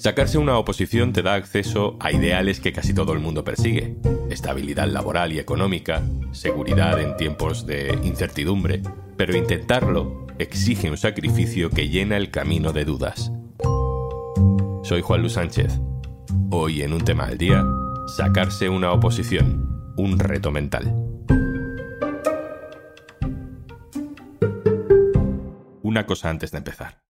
Sacarse una oposición te da acceso a ideales que casi todo el mundo persigue. Estabilidad laboral y económica, seguridad en tiempos de incertidumbre, pero intentarlo exige un sacrificio que llena el camino de dudas. Soy Juan Luis Sánchez. Hoy en un tema al día, sacarse una oposición, un reto mental. Una cosa antes de empezar.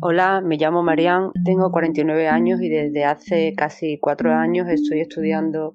Hola, me llamo Marian, tengo 49 años y desde hace casi cuatro años estoy estudiando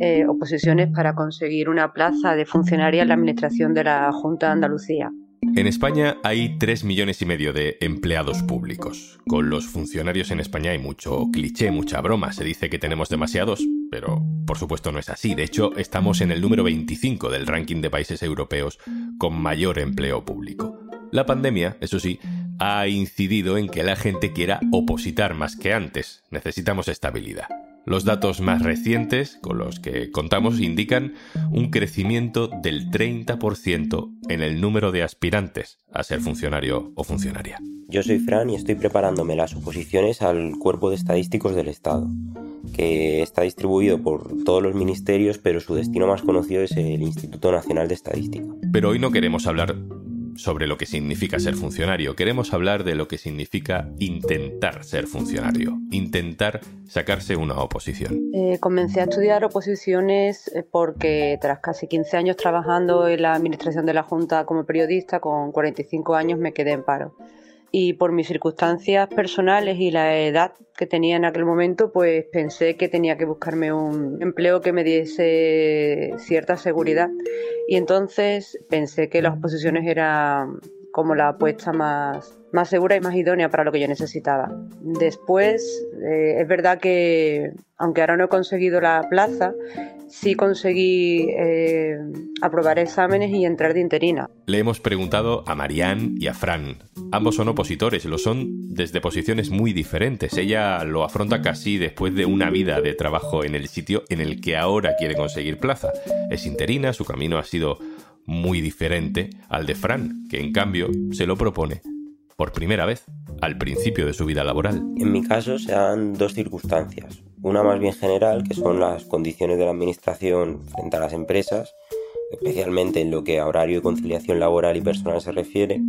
eh, oposiciones para conseguir una plaza de funcionaria en la administración de la Junta de Andalucía. En España hay 3 millones y medio de empleados públicos. Con los funcionarios en España hay mucho cliché, mucha broma. Se dice que tenemos demasiados, pero por supuesto no es así. De hecho, estamos en el número 25 del ranking de países europeos con mayor empleo público. La pandemia, eso sí, ha incidido en que la gente quiera opositar más que antes. Necesitamos estabilidad. Los datos más recientes con los que contamos indican un crecimiento del 30% en el número de aspirantes a ser funcionario o funcionaria. Yo soy Fran y estoy preparándome las oposiciones al Cuerpo de Estadísticos del Estado, que está distribuido por todos los ministerios, pero su destino más conocido es el Instituto Nacional de Estadística. Pero hoy no queremos hablar sobre lo que significa ser funcionario, queremos hablar de lo que significa intentar ser funcionario, intentar sacarse una oposición. Eh, comencé a estudiar oposiciones eh, porque tras casi 15 años trabajando en la administración de la Junta como periodista, con 45 años me quedé en paro y por mis circunstancias personales y la edad que tenía en aquel momento, pues pensé que tenía que buscarme un empleo que me diese cierta seguridad. Y entonces pensé que las oposiciones eran como la apuesta más, más segura y más idónea para lo que yo necesitaba. Después, eh, es verdad que, aunque ahora no he conseguido la plaza, sí conseguí eh, aprobar exámenes y entrar de interina. Le hemos preguntado a Marianne y a Fran. Ambos son opositores, lo son desde posiciones muy diferentes. Ella lo afronta casi después de una vida de trabajo en el sitio en el que ahora quiere conseguir plaza. Es interina, su camino ha sido muy diferente al de Fran, que en cambio se lo propone por primera vez al principio de su vida laboral. En mi caso se dan dos circunstancias. Una más bien general, que son las condiciones de la administración frente a las empresas, especialmente en lo que a horario y conciliación laboral y personal se refiere.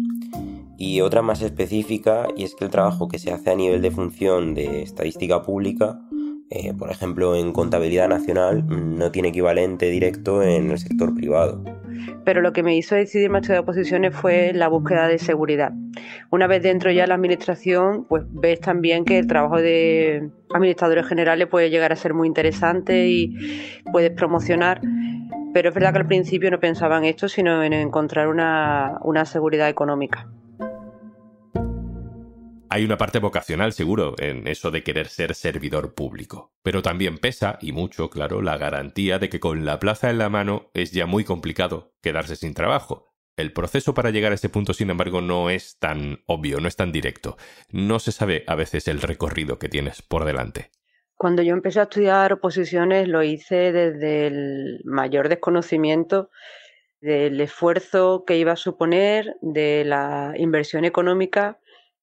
Y otra más específica, y es que el trabajo que se hace a nivel de función de estadística pública, eh, por ejemplo en contabilidad nacional, no tiene equivalente directo en el sector privado pero lo que me hizo decidir a de oposiciones fue la búsqueda de seguridad. Una vez dentro ya de la administración, pues ves también que el trabajo de administradores generales puede llegar a ser muy interesante y puedes promocionar. Pero es verdad que al principio no pensaba en esto, sino en encontrar una seguridad económica. Hay una parte vocacional, seguro, en eso de querer ser servidor público. Pero también pesa, y mucho, claro, la garantía de que con la plaza en la mano es ya muy complicado quedarse sin trabajo. El proceso para llegar a ese punto, sin embargo, no es tan obvio, no es tan directo. No se sabe a veces el recorrido que tienes por delante. Cuando yo empecé a estudiar oposiciones lo hice desde el mayor desconocimiento del esfuerzo que iba a suponer, de la inversión económica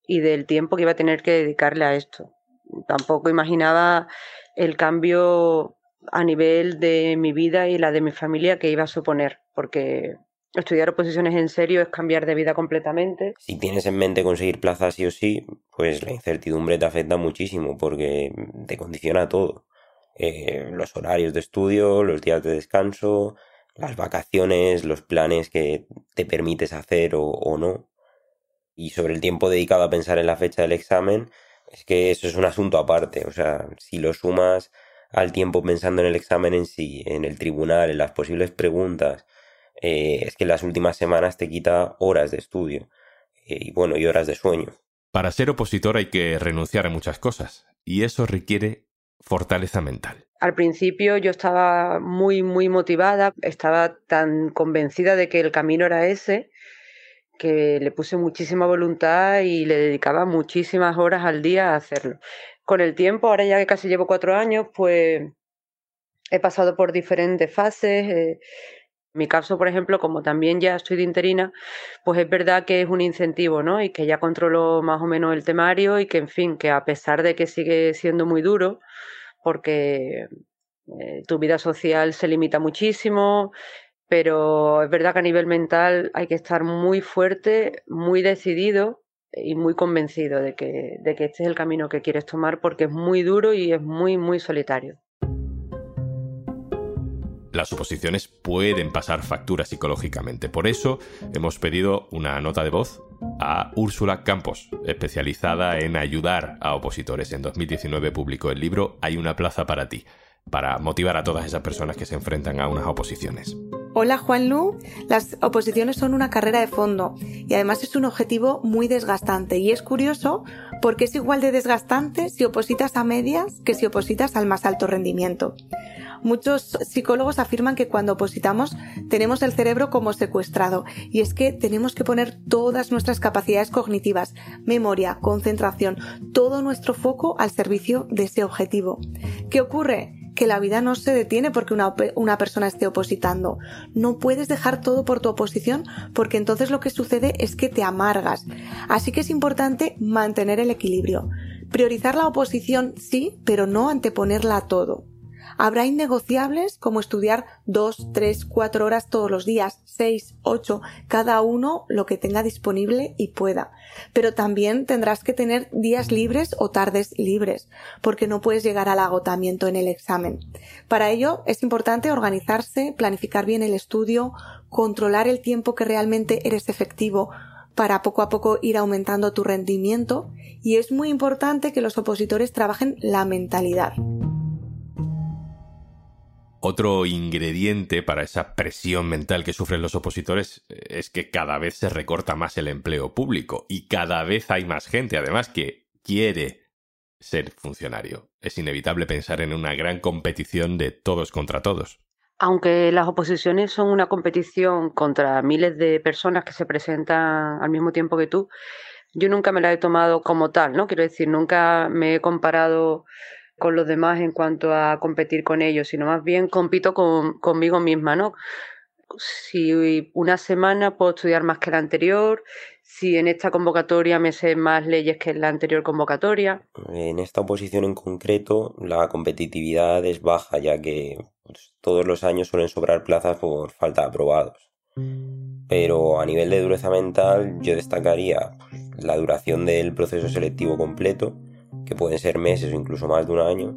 y del tiempo que iba a tener que dedicarle a esto. Tampoco imaginaba el cambio a nivel de mi vida y la de mi familia que iba a suponer, porque estudiar oposiciones en serio es cambiar de vida completamente. Si tienes en mente conseguir plaza sí o sí, pues la incertidumbre te afecta muchísimo porque te condiciona todo. Eh, los horarios de estudio, los días de descanso, las vacaciones, los planes que te permites hacer o no y sobre el tiempo dedicado a pensar en la fecha del examen, es que eso es un asunto aparte. O sea, si lo sumas al tiempo pensando en el examen en sí, en el tribunal, en las posibles preguntas, eh, es que las últimas semanas te quita horas de estudio eh, y bueno, y horas de sueño. Para ser opositor hay que renunciar a muchas cosas y eso requiere fortaleza mental. Al principio yo estaba muy, muy motivada, estaba tan convencida de que el camino era ese, que le puse muchísima voluntad y le dedicaba muchísimas horas al día a hacerlo. Con el tiempo, ahora ya que casi llevo cuatro años, pues he pasado por diferentes fases. Eh, en mi caso, por ejemplo, como también ya estoy de interina, pues es verdad que es un incentivo, ¿no? Y que ya controlo más o menos el temario y que, en fin, que a pesar de que sigue siendo muy duro, porque eh, tu vida social se limita muchísimo, pero es verdad que a nivel mental hay que estar muy fuerte, muy decidido y muy convencido de que, de que este es el camino que quieres tomar porque es muy duro y es muy, muy solitario. Las oposiciones pueden pasar factura psicológicamente. Por eso hemos pedido una nota de voz a Úrsula Campos, especializada en ayudar a opositores. En 2019 publicó el libro Hay una plaza para ti, para motivar a todas esas personas que se enfrentan a unas oposiciones. Hola Juan Lu, las oposiciones son una carrera de fondo y además es un objetivo muy desgastante y es curioso porque es igual de desgastante si opositas a medias que si opositas al más alto rendimiento. Muchos psicólogos afirman que cuando opositamos tenemos el cerebro como secuestrado y es que tenemos que poner todas nuestras capacidades cognitivas, memoria, concentración, todo nuestro foco al servicio de ese objetivo. ¿Qué ocurre? Que la vida no se detiene porque una, una, persona esté opositando. No puedes dejar todo por tu oposición porque entonces lo que sucede es que te amargas. Así que es importante mantener el equilibrio. Priorizar la oposición sí, pero no anteponerla a todo. Habrá innegociables como estudiar dos, tres, cuatro horas todos los días, seis, ocho, cada uno lo que tenga disponible y pueda. Pero también tendrás que tener días libres o tardes libres, porque no puedes llegar al agotamiento en el examen. Para ello es importante organizarse, planificar bien el estudio, controlar el tiempo que realmente eres efectivo, para poco a poco ir aumentando tu rendimiento y es muy importante que los opositores trabajen la mentalidad. Otro ingrediente para esa presión mental que sufren los opositores eh, es que cada vez se recorta más el empleo público y cada vez hay más gente, además, que quiere ser funcionario. Es inevitable pensar en una gran competición de todos contra todos. Aunque las oposiciones son una competición contra miles de personas que se presentan al mismo tiempo que tú, yo nunca me la he tomado como tal, ¿no? Quiero decir, nunca me he comparado con los demás en cuanto a competir con ellos, sino más bien compito con, conmigo misma, ¿no? Si una semana puedo estudiar más que la anterior, si en esta convocatoria me sé más leyes que en la anterior convocatoria. En esta oposición en concreto, la competitividad es baja, ya que pues, todos los años suelen sobrar plazas por falta de aprobados. Pero a nivel de dureza mental, yo destacaría pues, la duración del proceso selectivo completo, que pueden ser meses o incluso más de un año,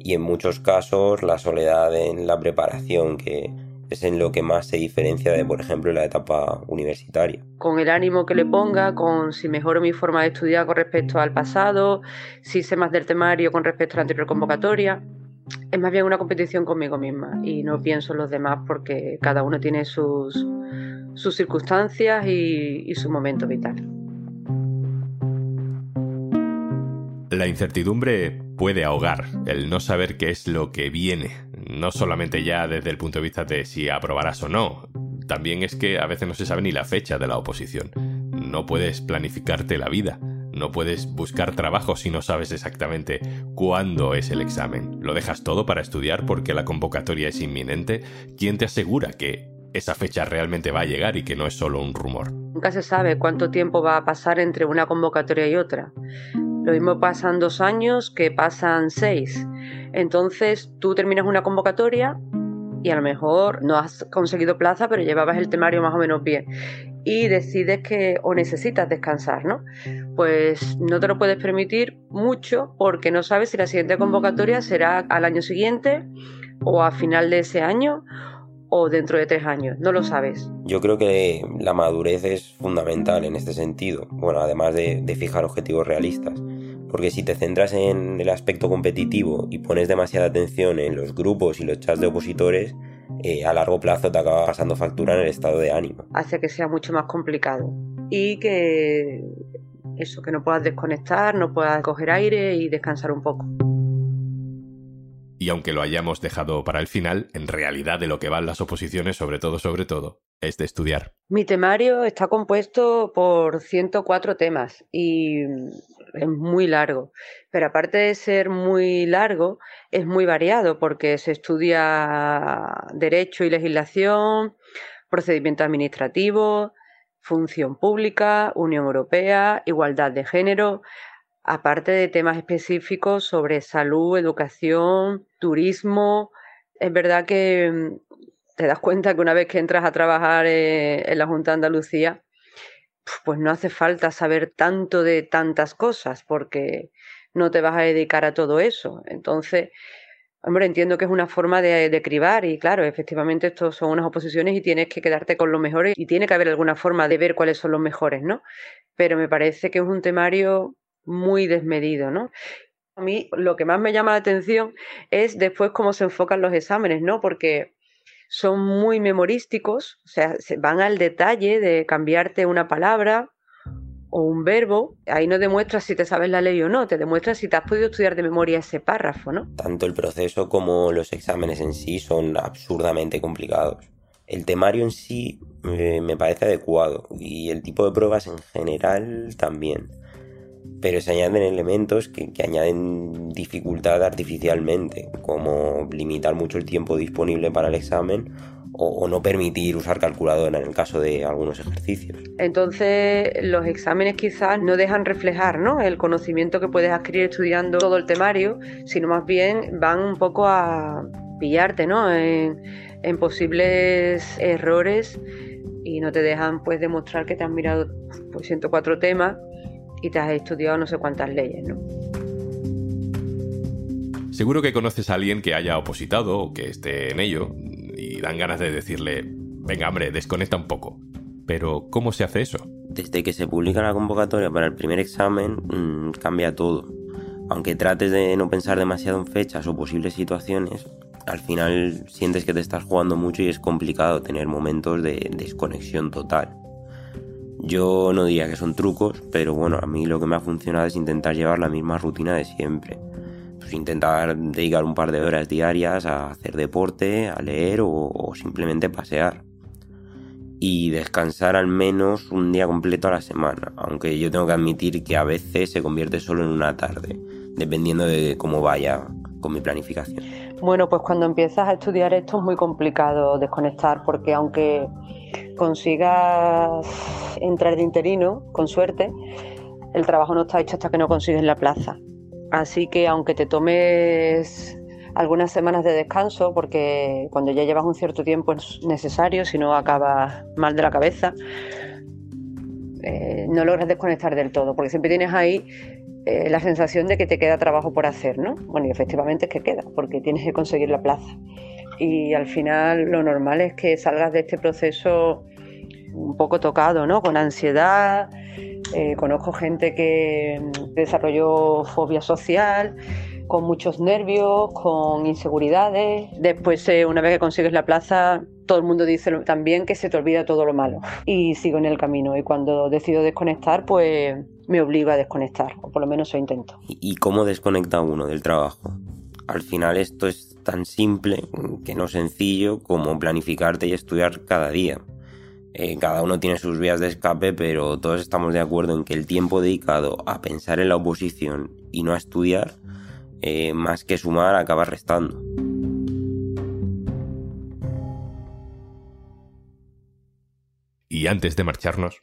y en muchos casos la soledad en la preparación, que es en lo que más se diferencia de, por ejemplo, la etapa universitaria. Con el ánimo que le ponga, con si mejoro mi forma de estudiar con respecto al pasado, si sé más del temario con respecto a la anterior convocatoria. Es más bien una competición conmigo misma y no pienso en los demás porque cada uno tiene sus, sus circunstancias y, y su momento vital. La incertidumbre puede ahogar, el no saber qué es lo que viene, no solamente ya desde el punto de vista de si aprobarás o no, también es que a veces no se sabe ni la fecha de la oposición. No puedes planificarte la vida, no puedes buscar trabajo si no sabes exactamente cuándo es el examen. Lo dejas todo para estudiar porque la convocatoria es inminente. ¿Quién te asegura que esa fecha realmente va a llegar y que no es solo un rumor? Nunca se sabe cuánto tiempo va a pasar entre una convocatoria y otra. Lo mismo pasan dos años que pasan seis. Entonces tú terminas una convocatoria y a lo mejor no has conseguido plaza, pero llevabas el temario más o menos bien. Y decides que o necesitas descansar, ¿no? Pues no te lo puedes permitir mucho porque no sabes si la siguiente convocatoria será al año siguiente o a final de ese año o dentro de tres años, no lo sabes. Yo creo que la madurez es fundamental en este sentido, bueno, además de, fijar objetivos realistas, porque si te centras en el aspecto competitivo y pones demasiada atención en los grupos y los chats de opositores, eh, a largo plazo te acaba pasando factura en el estado de ánimo. Hace que sea mucho más complicado y que eso, que no puedas desconectar, no puedas coger aire y descansar un poco. Y aunque lo hayamos dejado para el final, en realidad de lo que van las oposiciones, sobre todo, sobre todo, es de estudiar. Mi temario está compuesto por 104 temas y es muy largo. Pero aparte de ser muy largo, es muy variado porque se estudia derecho y legislación, procedimiento administrativo, función pública, Unión Europea, igualdad de género, aparte de temas específicos sobre salud, educación, turismo. Es verdad que mm, te das cuenta que una vez que entras a trabajar eh, en la Junta de Andalucía, pues no hace falta saber tanto de tantas cosas porque no te vas a dedicar a todo eso. Entonces, hombre, entiendo que es una forma de, de cribar y claro, efectivamente estos son unas oposiciones y tienes que quedarte con los mejores y tiene que haber alguna forma de ver cuáles son los mejores, ¿no? Pero me parece que es un temario muy desmedido, ¿no? A mí lo que más me llama la atención es después cómo se enfocan los exámenes, ¿no? Porque son muy memorísticos, o sea, van al detalle de cambiarte una palabra o un verbo. Ahí no demuestras si te sabes la ley o no, te demuestras si te has podido estudiar de memoria ese párrafo, ¿no? Tanto el proceso como los exámenes en sí son absurdamente complicados. El temario en sí eh, me parece adecuado y el tipo de pruebas en general también pero se añaden elementos que, añaden dificultad artificialmente, como limitar mucho el tiempo disponible para el examen o, no permitir usar calculadora en el caso de algunos ejercicios. Entonces, los exámenes quizás no dejan reflejar ¿no? el conocimiento que puedes adquirir estudiando todo el temario, sino más bien van un poco a pillarte ¿no? en, en posibles errores y no te dejan pues demostrar que te han mirado pues, 104 temas y te has estudiado no sé cuántas leyes, ¿no? Seguro que conoces a alguien que haya opositado o que esté en ello y dan ganas de decirle, venga hombre, desconecta un poco. Pero, ¿cómo se hace eso? Desde que se publica la convocatoria para el primer examen, mm, cambia todo. Aunque trates de no pensar demasiado en fechas o posibles situaciones, al final sientes que te estás jugando mucho y es complicado tener momentos de desconexión total. Yo no diría que son trucos, pero bueno, a mí lo que me ha funcionado es intentar llevar la misma rutina de siempre. Pues intentar dedicar un par de horas diarias a hacer deporte, a leer o, simplemente pasear. Y descansar al menos un día completo a la semana, aunque yo tengo que admitir que a veces se convierte solo en una tarde, dependiendo de cómo vaya con mi planificación. Bueno, pues cuando empiezas a estudiar esto es muy complicado desconectar porque aunque consigas entrar de interino, con suerte, el trabajo no está hecho hasta que no consigues la plaza. Así que aunque te tomes algunas semanas de descanso, porque cuando ya llevas un cierto tiempo es necesario, si no acabas mal de la cabeza, eh, no logras desconectar del todo, porque siempre tienes ahí eh, la sensación de que te queda trabajo por hacer, ¿no? Bueno, y efectivamente es que queda, porque tienes que conseguir la plaza. Y al final lo normal es que salgas de este proceso un poco tocado, ¿no? Con ansiedad. Eh, conozco gente que desarrolló fobia social, con muchos nervios, con inseguridades. Después, eh, una vez que consigues la plaza, todo el mundo dice también que se te olvida todo lo malo. Y sigo en el camino. Y cuando decido desconectar, pues me obligo a desconectar, o por lo menos eso intento. ¿Y cómo desconecta uno del trabajo? Al final esto es tan simple que no sencillo como planificarte y estudiar cada día. Eh, cada uno tiene sus vías de escape, pero todos estamos de acuerdo en que el tiempo dedicado a pensar en la oposición y no a estudiar, eh, más que sumar, acaba restando. Y antes de marcharnos,